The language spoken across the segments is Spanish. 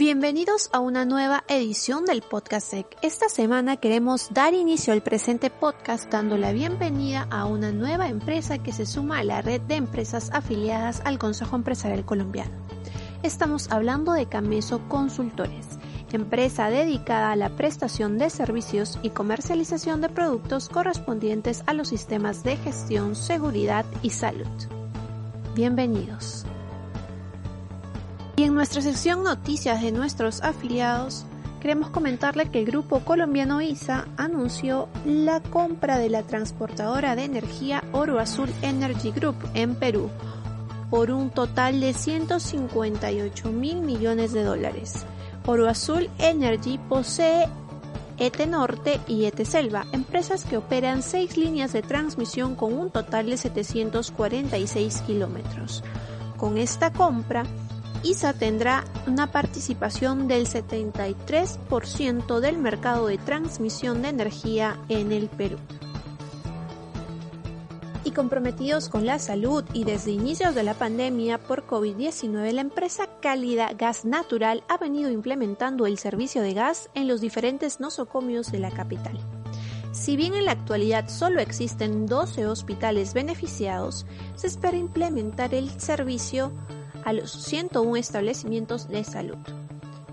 Bienvenidos a una nueva edición del Podcast Sec. Esta semana queremos dar inicio al presente podcast dando la bienvenida a una nueva empresa que se suma a la red de empresas afiliadas al Consejo Empresarial Colombiano. Estamos hablando de Cameso Consultores, empresa dedicada a la prestación de servicios y comercialización de productos correspondientes a los sistemas de gestión, seguridad y salud. Bienvenidos. Y en nuestra sección Noticias de nuestros afiliados, queremos comentarle que el grupo colombiano ISA anunció la compra de la transportadora de energía Oro Azul Energy Group en Perú por un total de 158 mil millones de dólares. Oro Azul Energy posee ET Norte y ET Selva, empresas que operan seis líneas de transmisión con un total de 746 kilómetros. Con esta compra, ISA tendrá una participación del 73% del mercado de transmisión de energía en el Perú. Y comprometidos con la salud y desde inicios de la pandemia por COVID-19, la empresa Cálida Gas Natural ha venido implementando el servicio de gas en los diferentes nosocomios de la capital. Si bien en la actualidad solo existen 12 hospitales beneficiados, se espera implementar el servicio a los 101 establecimientos de salud,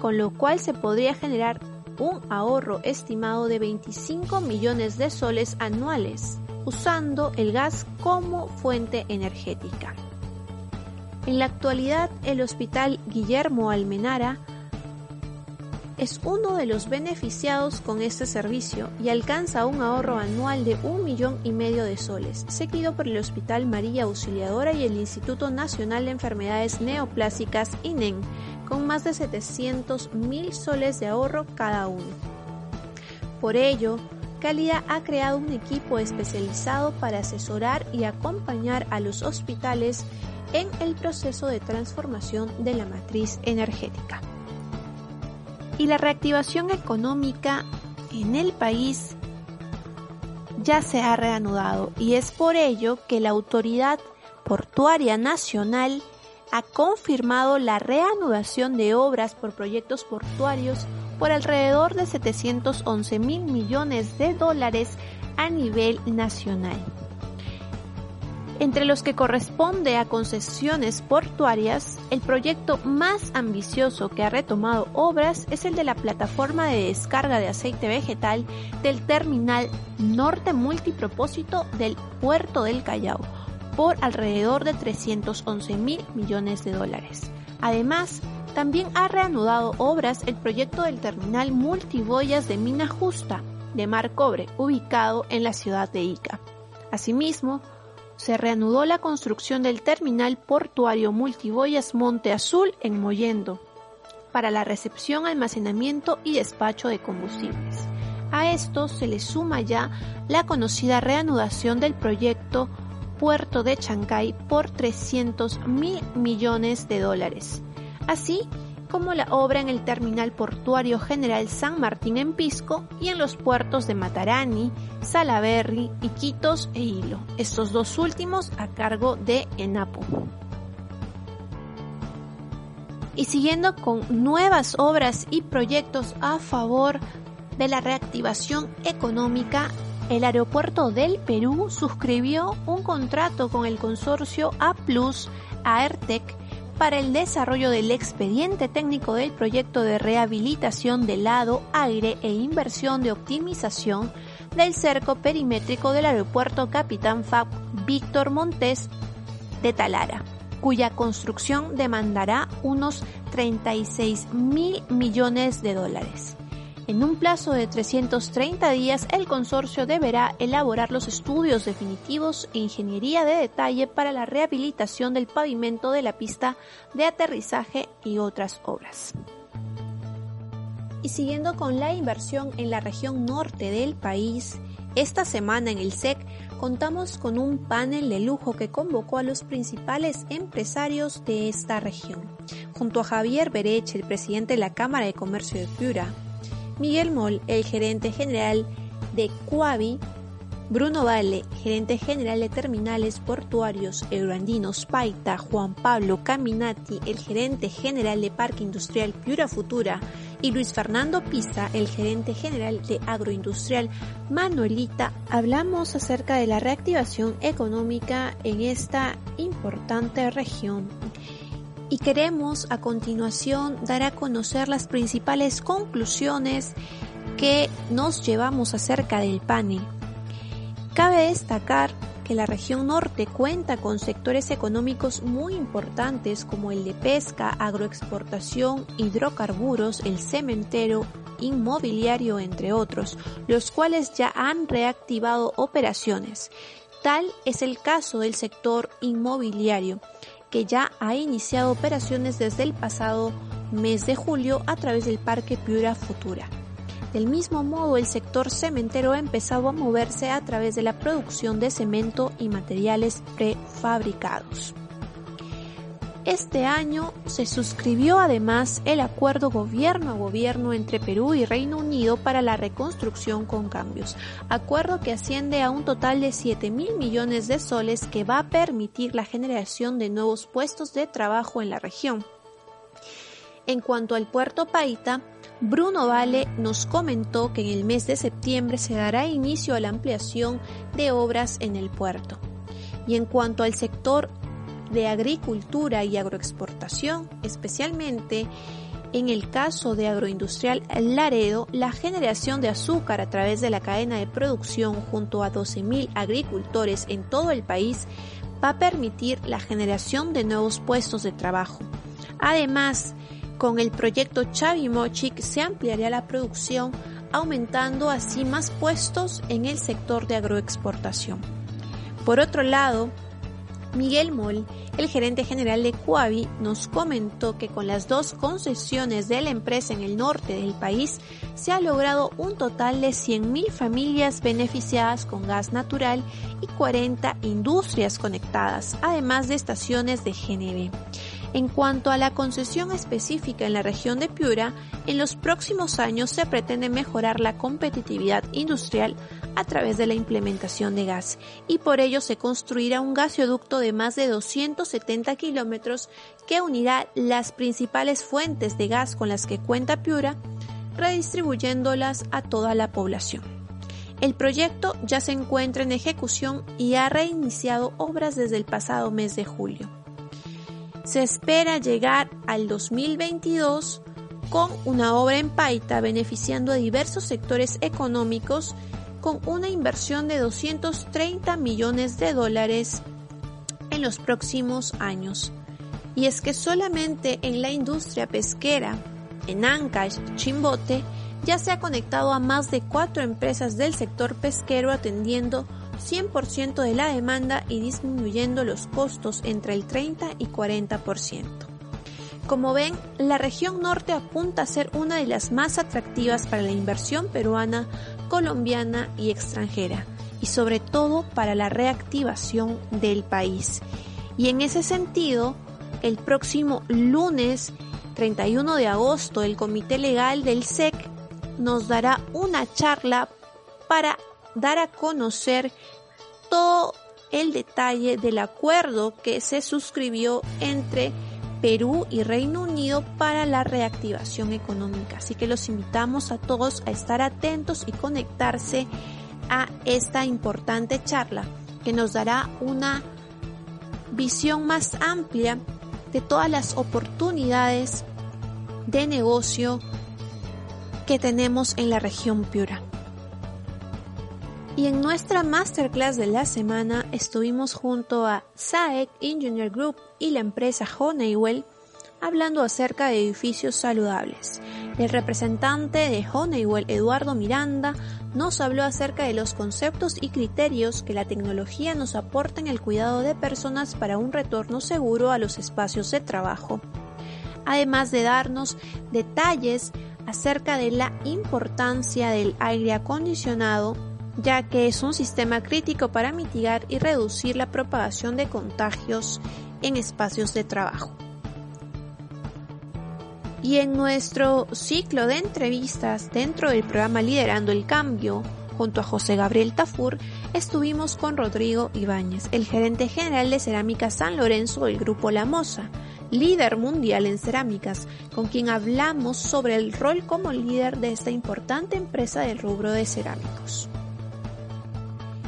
con lo cual se podría generar un ahorro estimado de 25 millones de soles anuales, usando el gas como fuente energética. En la actualidad, el Hospital Guillermo Almenara es uno de los beneficiados con este servicio y alcanza un ahorro anual de un millón y medio de soles, seguido por el Hospital María Auxiliadora y el Instituto Nacional de Enfermedades Neoplásicas INEN, con más de 700 mil soles de ahorro cada uno. Por ello, Cálida ha creado un equipo especializado para asesorar y acompañar a los hospitales en el proceso de transformación de la matriz energética y la reactivación económica en el país ya se ha reanudado. Y es por ello que la Autoridad Portuaria Nacional ha confirmado la reanudación de obras por proyectos portuarios por alrededor de 711 mil millones de dólares a nivel nacional entre los que corresponde a concesiones portuarias, el proyecto más ambicioso que ha retomado obras es el de la plataforma de descarga de aceite vegetal del terminal norte multipropósito del puerto del Callao, por alrededor de 311 mil millones de dólares. Además, también ha reanudado obras el proyecto del terminal multiboyas de Mina Justa, de Mar Cobre, ubicado en la ciudad de Ica. Asimismo, se reanudó la construcción del terminal portuario multiboyas Monte Azul en Mollendo para la recepción, almacenamiento y despacho de combustibles. A esto se le suma ya la conocida reanudación del proyecto Puerto de Chancay por 300 mil millones de dólares, así como la obra en el Terminal Portuario General San Martín en Pisco y en los puertos de Matarani, Salaberry, Iquitos e Hilo, estos dos últimos a cargo de ENAPO. Y siguiendo con nuevas obras y proyectos a favor de la reactivación económica, el aeropuerto del Perú suscribió un contrato con el consorcio A Plus Airtech para el desarrollo del expediente técnico del proyecto de rehabilitación del lado, aire e inversión de optimización del cerco perimétrico del aeropuerto Capitán Fab Víctor Montes de Talara, cuya construcción demandará unos 36 mil millones de dólares. En un plazo de 330 días, el consorcio deberá elaborar los estudios definitivos e ingeniería de detalle para la rehabilitación del pavimento de la pista de aterrizaje y otras obras. Y siguiendo con la inversión en la región norte del país, esta semana en el SEC contamos con un panel de lujo que convocó a los principales empresarios de esta región. Junto a Javier Berech, el presidente de la Cámara de Comercio de Piura, Miguel Moll, el gerente general de Cuavi, Bruno Valle, gerente general de terminales portuarios euroandinos Paita, Juan Pablo Caminati, el gerente general de Parque Industrial Piura Futura, y Luis Fernando Pisa, el gerente general de Agroindustrial Manuelita, hablamos acerca de la reactivación económica en esta importante región. Y queremos a continuación dar a conocer las principales conclusiones que nos llevamos acerca del panel. Cabe destacar que la región norte cuenta con sectores económicos muy importantes como el de pesca, agroexportación, hidrocarburos, el cementero, inmobiliario, entre otros, los cuales ya han reactivado operaciones. Tal es el caso del sector inmobiliario, que ya ha iniciado operaciones desde el pasado mes de julio a través del Parque Piura Futura. Del mismo modo, el sector cementero ha empezado a moverse a través de la producción de cemento y materiales prefabricados. Este año se suscribió además el acuerdo gobierno a gobierno entre Perú y Reino Unido para la reconstrucción con cambios, acuerdo que asciende a un total de 7 mil millones de soles que va a permitir la generación de nuevos puestos de trabajo en la región. En cuanto al puerto Paita, Bruno Vale nos comentó que en el mes de septiembre se dará inicio a la ampliación de obras en el puerto. Y en cuanto al sector de agricultura y agroexportación, especialmente en el caso de Agroindustrial Laredo, la generación de azúcar a través de la cadena de producción junto a 12.000 agricultores en todo el país va a permitir la generación de nuevos puestos de trabajo. Además, con el proyecto Chavimochic se ampliaría la producción, aumentando así más puestos en el sector de agroexportación. Por otro lado, Miguel Moll, el gerente general de Cuavi, nos comentó que con las dos concesiones de la empresa en el norte del país se ha logrado un total de 100.000 familias beneficiadas con gas natural y 40 industrias conectadas, además de estaciones de GNB. En cuanto a la concesión específica en la región de Piura, en los próximos años se pretende mejorar la competitividad industrial a través de la implementación de gas y por ello se construirá un gasoducto de más de 270 kilómetros que unirá las principales fuentes de gas con las que cuenta Piura, redistribuyéndolas a toda la población. El proyecto ya se encuentra en ejecución y ha reiniciado obras desde el pasado mes de julio. Se espera llegar al 2022 con una obra en Paita beneficiando a diversos sectores económicos con una inversión de 230 millones de dólares en los próximos años. Y es que solamente en la industria pesquera, en Ancash, Chimbote, ya se ha conectado a más de cuatro empresas del sector pesquero atendiendo 100% de la demanda y disminuyendo los costos entre el 30 y 40%. Como ven, la región norte apunta a ser una de las más atractivas para la inversión peruana, colombiana y extranjera, y sobre todo para la reactivación del país. Y en ese sentido, el próximo lunes 31 de agosto, el Comité Legal del SEC nos dará una charla para dar a conocer todo el detalle del acuerdo que se suscribió entre Perú y Reino Unido para la reactivación económica. Así que los invitamos a todos a estar atentos y conectarse a esta importante charla que nos dará una visión más amplia de todas las oportunidades de negocio que tenemos en la región Piura. Y en nuestra masterclass de la semana estuvimos junto a SAEC Engineer Group y la empresa Honeywell hablando acerca de edificios saludables. El representante de Honeywell, Eduardo Miranda, nos habló acerca de los conceptos y criterios que la tecnología nos aporta en el cuidado de personas para un retorno seguro a los espacios de trabajo, además de darnos detalles acerca de la importancia del aire acondicionado, ya que es un sistema crítico para mitigar y reducir la propagación de contagios en espacios de trabajo. Y en nuestro ciclo de entrevistas dentro del programa Liderando el Cambio, junto a José Gabriel Tafur, estuvimos con Rodrigo Ibáñez, el gerente general de Cerámica San Lorenzo del Grupo La Moza, líder mundial en cerámicas, con quien hablamos sobre el rol como líder de esta importante empresa del rubro de cerámicos.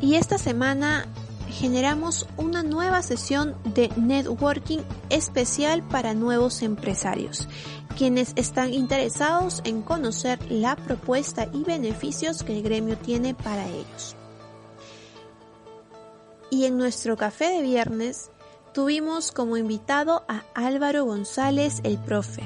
Y esta semana generamos una nueva sesión de networking especial para nuevos empresarios quienes están interesados en conocer la propuesta y beneficios que el gremio tiene para ellos. Y en nuestro café de viernes tuvimos como invitado a Álvaro González el Profe,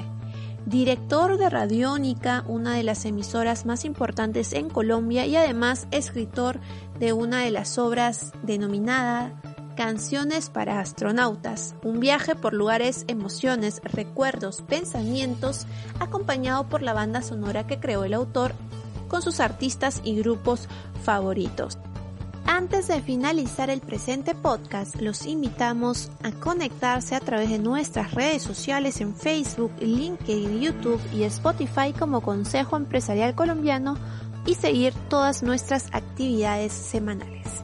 director de Radiónica, una de las emisoras más importantes en Colombia y además escritor de una de las obras denominada Canciones para astronautas, un viaje por lugares, emociones, recuerdos, pensamientos, acompañado por la banda sonora que creó el autor con sus artistas y grupos favoritos. Antes de finalizar el presente podcast, los invitamos a conectarse a través de nuestras redes sociales en Facebook, LinkedIn, YouTube y Spotify como Consejo Empresarial Colombiano y seguir todas nuestras actividades semanales.